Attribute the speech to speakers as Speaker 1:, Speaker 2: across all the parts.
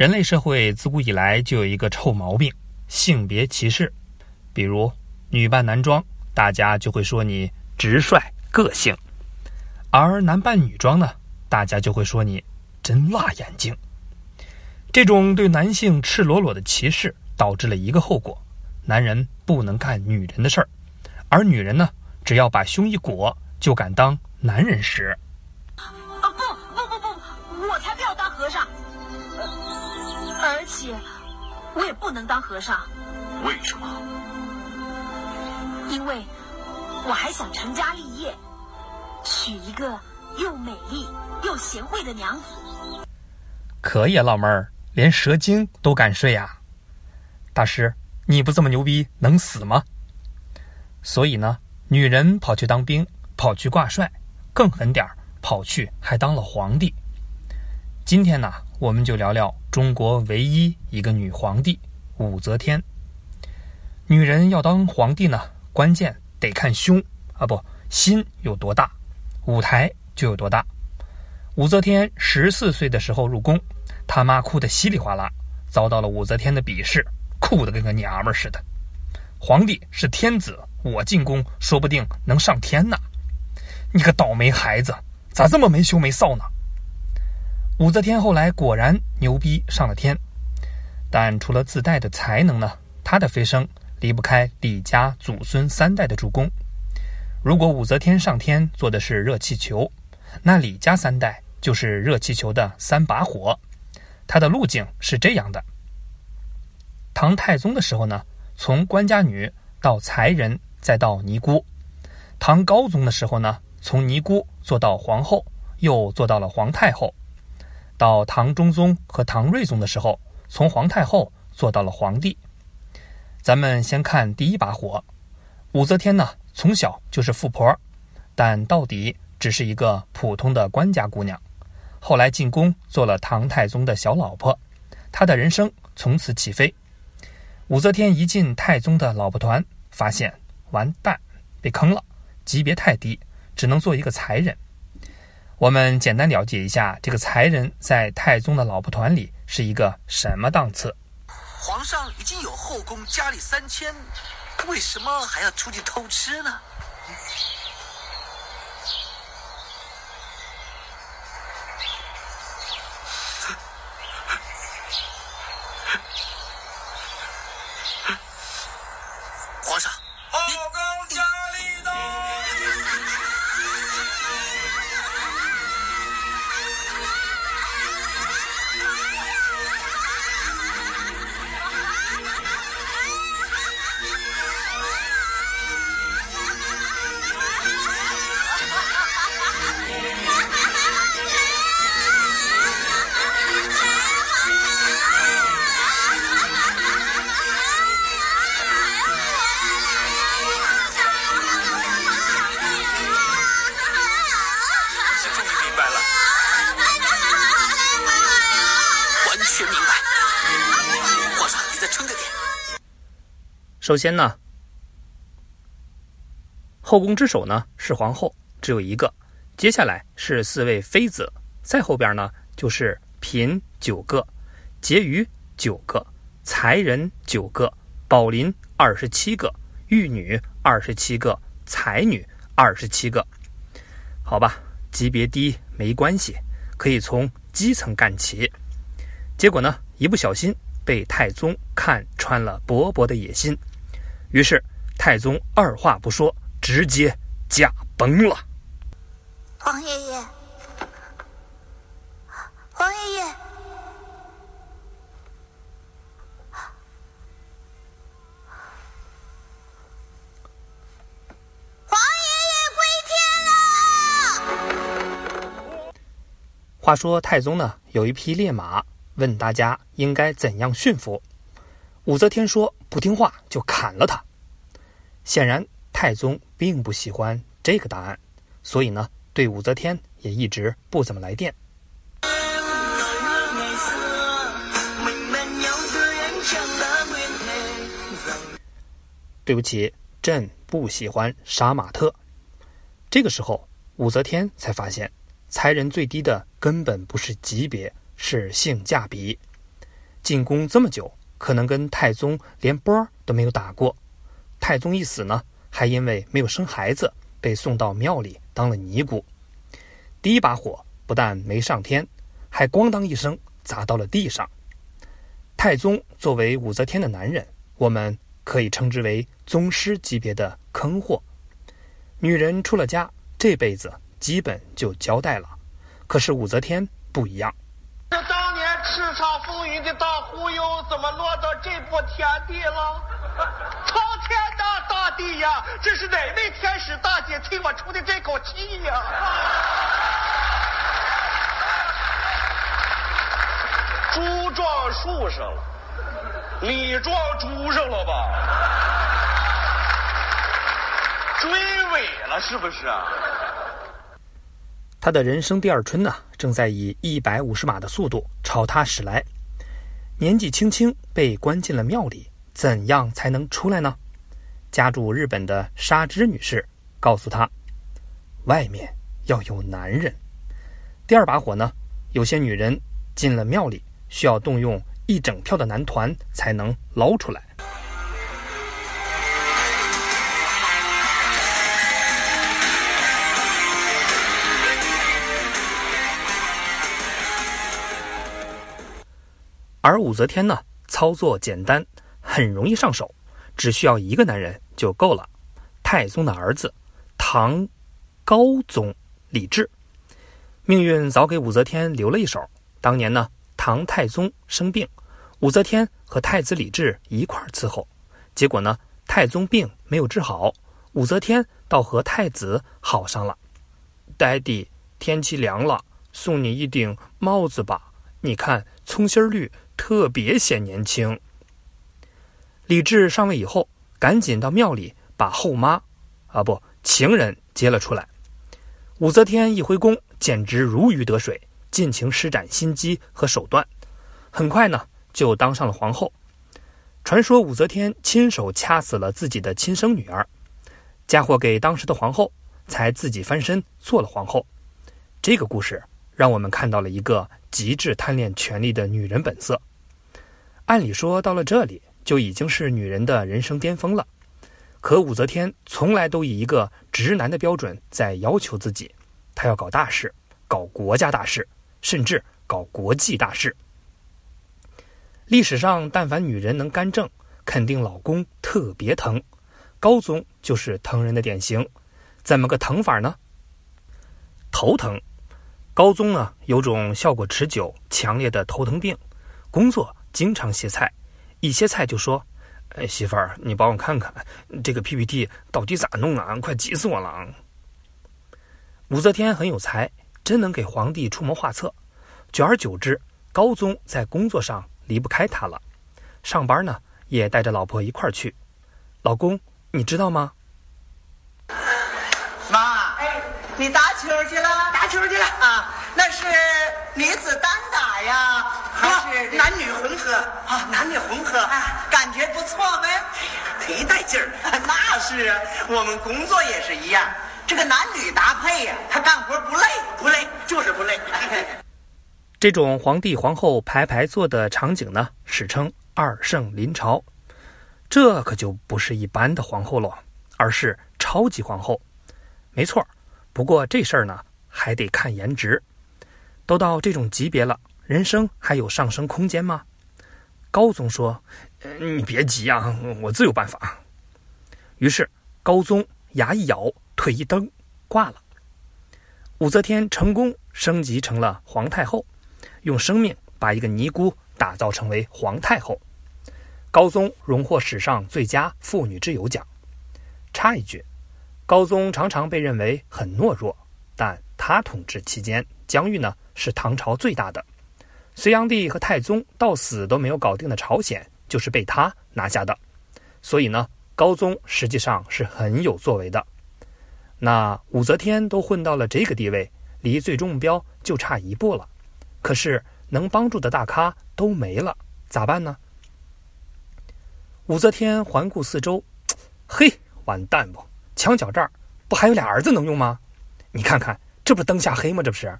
Speaker 1: 人类社会自古以来就有一个臭毛病——性别歧视。比如女扮男装，大家就会说你直率个性；而男扮女装呢，大家就会说你真辣眼睛。这种对男性赤裸裸的歧视，导致了一个后果：男人不能干女人的事儿，而女人呢，只要把胸一裹，就敢当男人使。
Speaker 2: 而且我也不能当和尚。
Speaker 3: 为什么？
Speaker 2: 因为我还想成家立业，娶一个又美丽又贤惠的娘子。
Speaker 1: 可以啊，老妹儿。连蛇精都敢睡呀，大师，你不这么牛逼能死吗？所以呢，女人跑去当兵，跑去挂帅，更狠点儿，跑去还当了皇帝。今天呢，我们就聊聊中国唯一一个女皇帝武则天。女人要当皇帝呢，关键得看胸啊，不，心有多大，舞台就有多大。武则天十四岁的时候入宫。他妈哭得稀里哗啦，遭到了武则天的鄙视，哭得跟个娘们似的。皇帝是天子，我进宫说不定能上天呢。你个倒霉孩子，咋这么没羞没臊呢？武则天后来果然牛逼上了天，但除了自带的才能呢，她的飞升离不开李家祖孙三代的助攻。如果武则天上天坐的是热气球，那李家三代就是热气球的三把火。他的路径是这样的：唐太宗的时候呢，从官家女到才人，再到尼姑；唐高宗的时候呢，从尼姑做到皇后，又做到了皇太后；到唐中宗和唐睿宗的时候，从皇太后做到了皇帝。咱们先看第一把火，武则天呢，从小就是富婆，但到底只是一个普通的官家姑娘。后来进宫做了唐太宗的小老婆，她的人生从此起飞。武则天一进太宗的老婆团，发现完蛋，被坑了，级别太低，只能做一个才人。我们简单了解一下，这个才人在太宗的老婆团里是一个什么档次？
Speaker 3: 皇上已经有后宫佳丽三千，为什么还要出去偷吃呢？
Speaker 1: 首先呢，后宫之首呢是皇后，只有一个。接下来是四位妃子，再后边呢就是嫔九个，婕妤九个，才人九个，宝林二十七个，玉女二十七个，才女二十七个。好吧，级别低没关系，可以从基层干起。结果呢，一不小心被太宗看穿了勃勃的野心。于是，太宗二话不说，直接驾崩了。
Speaker 4: 皇爷爷，皇爷爷，皇爷爷归天了。
Speaker 1: 话说，太宗呢有一匹烈马，问大家应该怎样驯服。武则天说：“不听话就砍了他。”显然，太宗并不喜欢这个答案，所以呢，对武则天也一直不怎么来电。对不起，朕不喜欢杀马特。这个时候，武则天才发现，才人最低的根本不是级别，是性价比。进宫这么久，可能跟太宗连波都没有打过。太宗一死呢，还因为没有生孩子，被送到庙里当了尼姑。第一把火不但没上天，还咣当一声砸到了地上。太宗作为武则天的男人，我们可以称之为宗师级别的坑货。女人出了家，这辈子基本就交代了。可是武则天不一样。
Speaker 5: 叱咤风云的大忽悠，怎么落到这步田地了？苍天呐，大地呀，这是哪位天使大姐替我出的这口气呀？猪撞树上了，你撞猪上了吧？追尾了是不是啊？
Speaker 1: 他的人生第二春呢，正在以一百五十码的速度朝他驶来。年纪轻轻被关进了庙里，怎样才能出来呢？家住日本的纱织女士告诉他：“外面要有男人。”第二把火呢，有些女人进了庙里，需要动用一整票的男团才能捞出来。武则天呢，操作简单，很容易上手，只需要一个男人就够了。太宗的儿子，唐高宗李治，命运早给武则天留了一手。当年呢，唐太宗生病，武则天和太子李治一块伺候。结果呢，太宗病没有治好，武则天倒和太子好上了。爹地，天气凉了，送你一顶帽子吧。你看，葱心绿。特别显年轻。李治上位以后，赶紧到庙里把后妈，啊不，情人接了出来。武则天一回宫，简直如鱼得水，尽情施展心机和手段，很快呢就当上了皇后。传说武则天亲手掐死了自己的亲生女儿，嫁祸给当时的皇后，才自己翻身做了皇后。这个故事让我们看到了一个极致贪恋权力的女人本色。按理说，到了这里就已经是女人的人生巅峰了。可武则天从来都以一个直男的标准在要求自己，她要搞大事，搞国家大事，甚至搞国际大事。历史上，但凡女人能干政，肯定老公特别疼。高宗就是疼人的典型。怎么个疼法呢？头疼。高宗呢，有种效果持久、强烈的头疼病，工作。经常歇菜，一歇菜就说：“哎，媳妇儿，你帮我看看这个 PPT 到底咋弄啊？快急死我了！”武则天很有才，真能给皇帝出谋划策。久而久之，高宗在工作上离不开她了，上班呢也带着老婆一块儿去。老公，你知道吗？
Speaker 6: 妈，哎，你打球去了？
Speaker 7: 打球去了
Speaker 6: 啊？那是女子单打呀，还是
Speaker 7: 男女混合
Speaker 6: 啊？男女混合，感觉不错呗。
Speaker 7: 忒带劲儿。
Speaker 6: 那是啊，我们工作也是一样，这个男女搭配呀，他干活不累，
Speaker 7: 不累，就是不累。
Speaker 1: 这种皇帝皇后排排坐的场景呢，史称“二圣临朝”。这可就不是一般的皇后了，而是超级皇后。没错，不过这事儿呢，还得看颜值。都到这种级别了，人生还有上升空间吗？高宗说：“你别急啊，我自有办法。”于是高宗牙一咬，腿一蹬，挂了。武则天成功升级成了皇太后，用生命把一个尼姑打造成为皇太后。高宗荣获史上最佳妇女之友奖。插一句，高宗常常被认为很懦弱，但他统治期间，疆域呢？是唐朝最大的，隋炀帝和太宗到死都没有搞定的朝鲜，就是被他拿下的。所以呢，高宗实际上是很有作为的。那武则天都混到了这个地位，离最终目标就差一步了。可是能帮助的大咖都没了，咋办呢？武则天环顾四周，嘿，完蛋不？墙角这儿不还有俩儿子能用吗？你看看，这不灯下黑吗？这不是。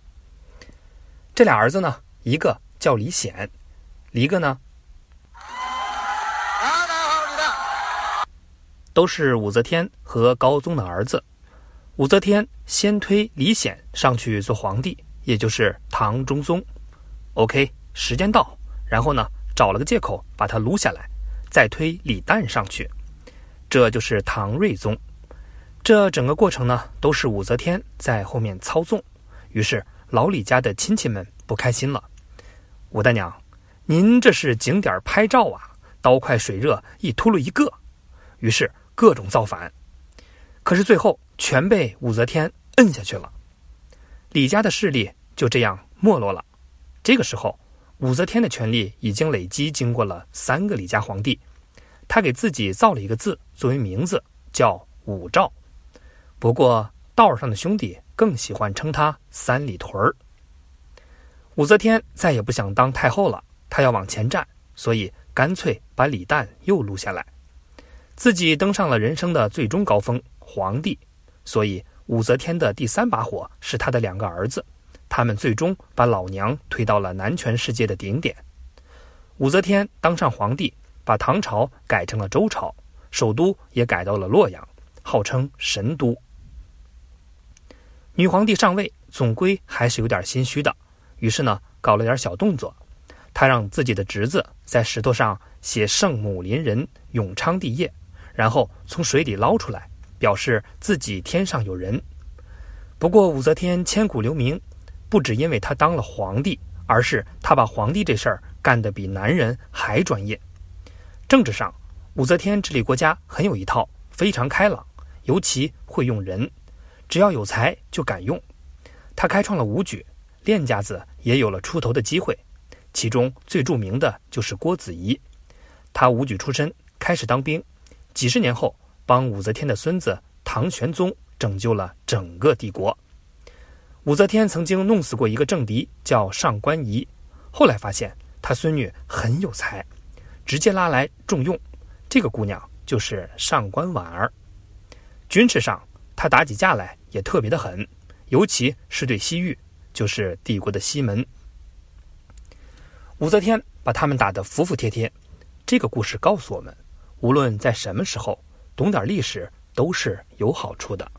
Speaker 1: 这俩儿子呢，一个叫李显。一个呢？都是武则天和高宗的儿子。武则天先推李显上去做皇帝也就是唐中宗。Ok 时间到然后呢找了个借口把他撸下来再推李旦上去。这就是唐睿宗。这整个过程呢都是武则天在后面操纵于是老李家的亲戚们不开心了武大娘，您这是景点拍照啊，刀快水热，一秃噜一个。”于是各种造反，可是最后全被武则天摁下去了。李家的势力就这样没落了。这个时候，武则天的权力已经累积经过了三个李家皇帝，他给自己造了一个字作为名字，叫武曌。不过道上的兄弟更喜欢称他三里屯儿。武则天再也不想当太后了，她要往前站，所以干脆把李旦又撸下来，自己登上了人生的最终高峰——皇帝。所以武则天的第三把火是她的两个儿子。他们最终把老娘推到了男权世界的顶点。武则天当上皇帝，把唐朝改成了周朝，首都也改到了洛阳，号称神都。女皇帝上位，总归还是有点心虚的，于是呢，搞了点小动作。他让自己的侄子在石头上写“圣母临人，永昌帝业”，然后从水里捞出来，表示自己天上有人。不过武则天千古留名。不只因为他当了皇帝，而是他把皇帝这事儿干得比男人还专业。政治上，武则天治理国家很有一套，非常开朗，尤其会用人，只要有才就敢用。他开创了武举，练家子也有了出头的机会。其中最著名的就是郭子仪，他武举出身，开始当兵，几十年后帮武则天的孙子唐玄宗拯救了整个帝国。武则天曾经弄死过一个政敌，叫上官仪。后来发现他孙女很有才，直接拉来重用。这个姑娘就是上官婉儿。军事上，她打起架来也特别的狠，尤其是对西域，就是帝国的西门。武则天把他们打得服服帖帖。这个故事告诉我们，无论在什么时候，懂点历史都是有好处的。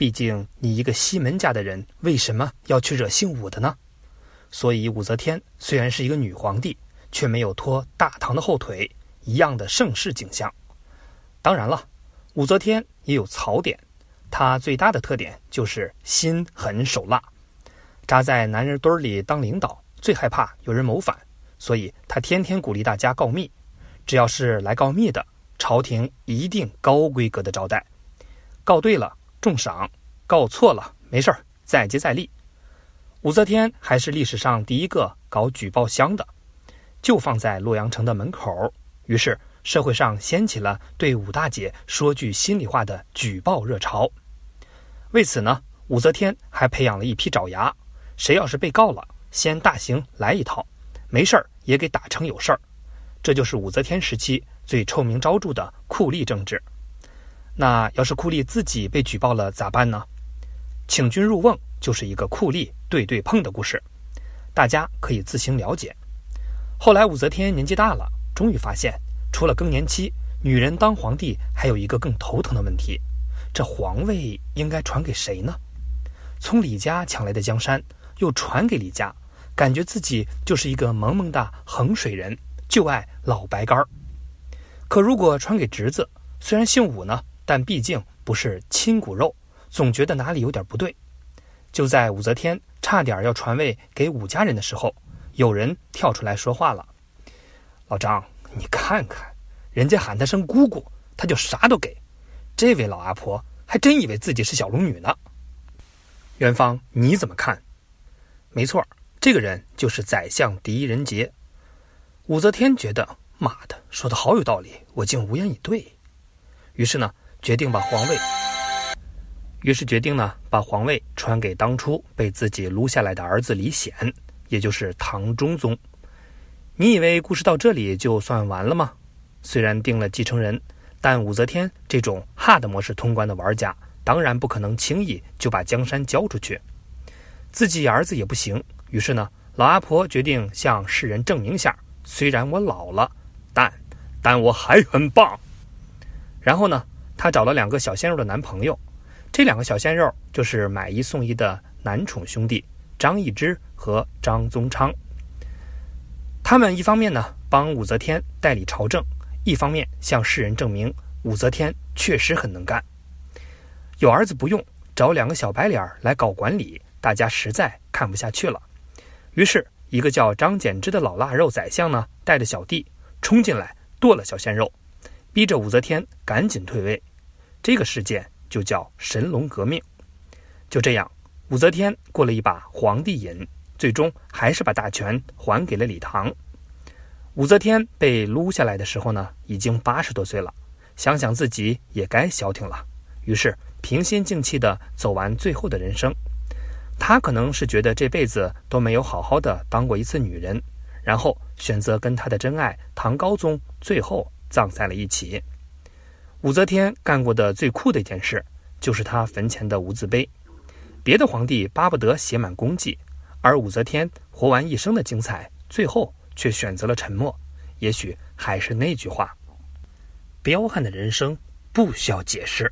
Speaker 1: 毕竟你一个西门家的人，为什么要去惹姓武的呢？所以武则天虽然是一个女皇帝，却没有拖大唐的后腿，一样的盛世景象。当然了，武则天也有槽点，她最大的特点就是心狠手辣，扎在男人堆里当领导，最害怕有人谋反，所以她天天鼓励大家告密。只要是来告密的，朝廷一定高规格的招待，告对了重赏，告错了没事儿再接再厉。武则天还是历史上第一个搞举报箱的，就放在洛阳城的门口。于是社会上掀起了对武大姐说句心里话的举报热潮。为此呢，武则天还培养了一批爪牙，谁要是被告了，先大刑来一套，没事儿也给打成有事儿。这就是武则天时期最臭名昭著的酷吏政治。那要是酷吏自己被举报了咋办呢？请君入瓮就是一个酷吏对对碰的故事，大家可以自行了解。后来武则天年纪大了，终于发现，除了更年期，女人当皇帝还有一个更头疼的问题：这皇位应该传给谁呢？从李家抢来的江山又传给李家，感觉自己就是一个萌萌哒衡水人。就爱老白干儿，可如果传给侄子，虽然姓武呢，但毕竟不是亲骨肉，总觉得哪里有点不对。就在武则天差点要传位给武家人的时候，有人跳出来说话了：“老张，你看看，人家喊他声姑姑，他就啥都给。这位老阿婆还真以为自己是小龙女呢。”元芳，你怎么看？没错，这个人就是宰相狄仁杰。武则天觉得，妈的，说的好有道理，我竟无言以对。于是呢，决定把皇位，于是决定呢，把皇位传给当初被自己撸下来的儿子李显，也就是唐中宗。你以为故事到这里就算完了吗？虽然定了继承人，但武则天这种 hard 模式通关的玩家，当然不可能轻易就把江山交出去。自己儿子也不行，于是呢，老阿婆决定向世人证明下，虽然我老了，但但我还很棒。然后呢，她找了两个小鲜肉的男朋友，这两个小鲜肉就是买一送一的男宠兄弟张易之和张宗昌。他们一方面呢帮武则天代理朝政，一方面向世人证明武则天确实很能干。有儿子不用，找两个小白脸来搞管理，大家实在看不下去了。于是，一个叫张柬之的老腊肉宰相呢，带着小弟冲进来剁了小鲜肉，逼着武则天赶紧退位。这个事件就叫神龙革命。就这样，武则天过了一把皇帝瘾。最终还是把大权还给了李唐。武则天被撸下来的时候呢，已经八十多岁了，想想自己也该消停了，于是平心静气地走完最后的人生。她可能是觉得这辈子都没有好好的当过一次女人，然后选择跟她的真爱唐高宗最后葬在了一起。武则天干过的最酷的一件事，就是她坟前的无字碑。别的皇帝巴不得写满功绩。而武则天活完一生的精彩，最后却选择了沉默。也许还是那句话：彪悍的人生不需要解释。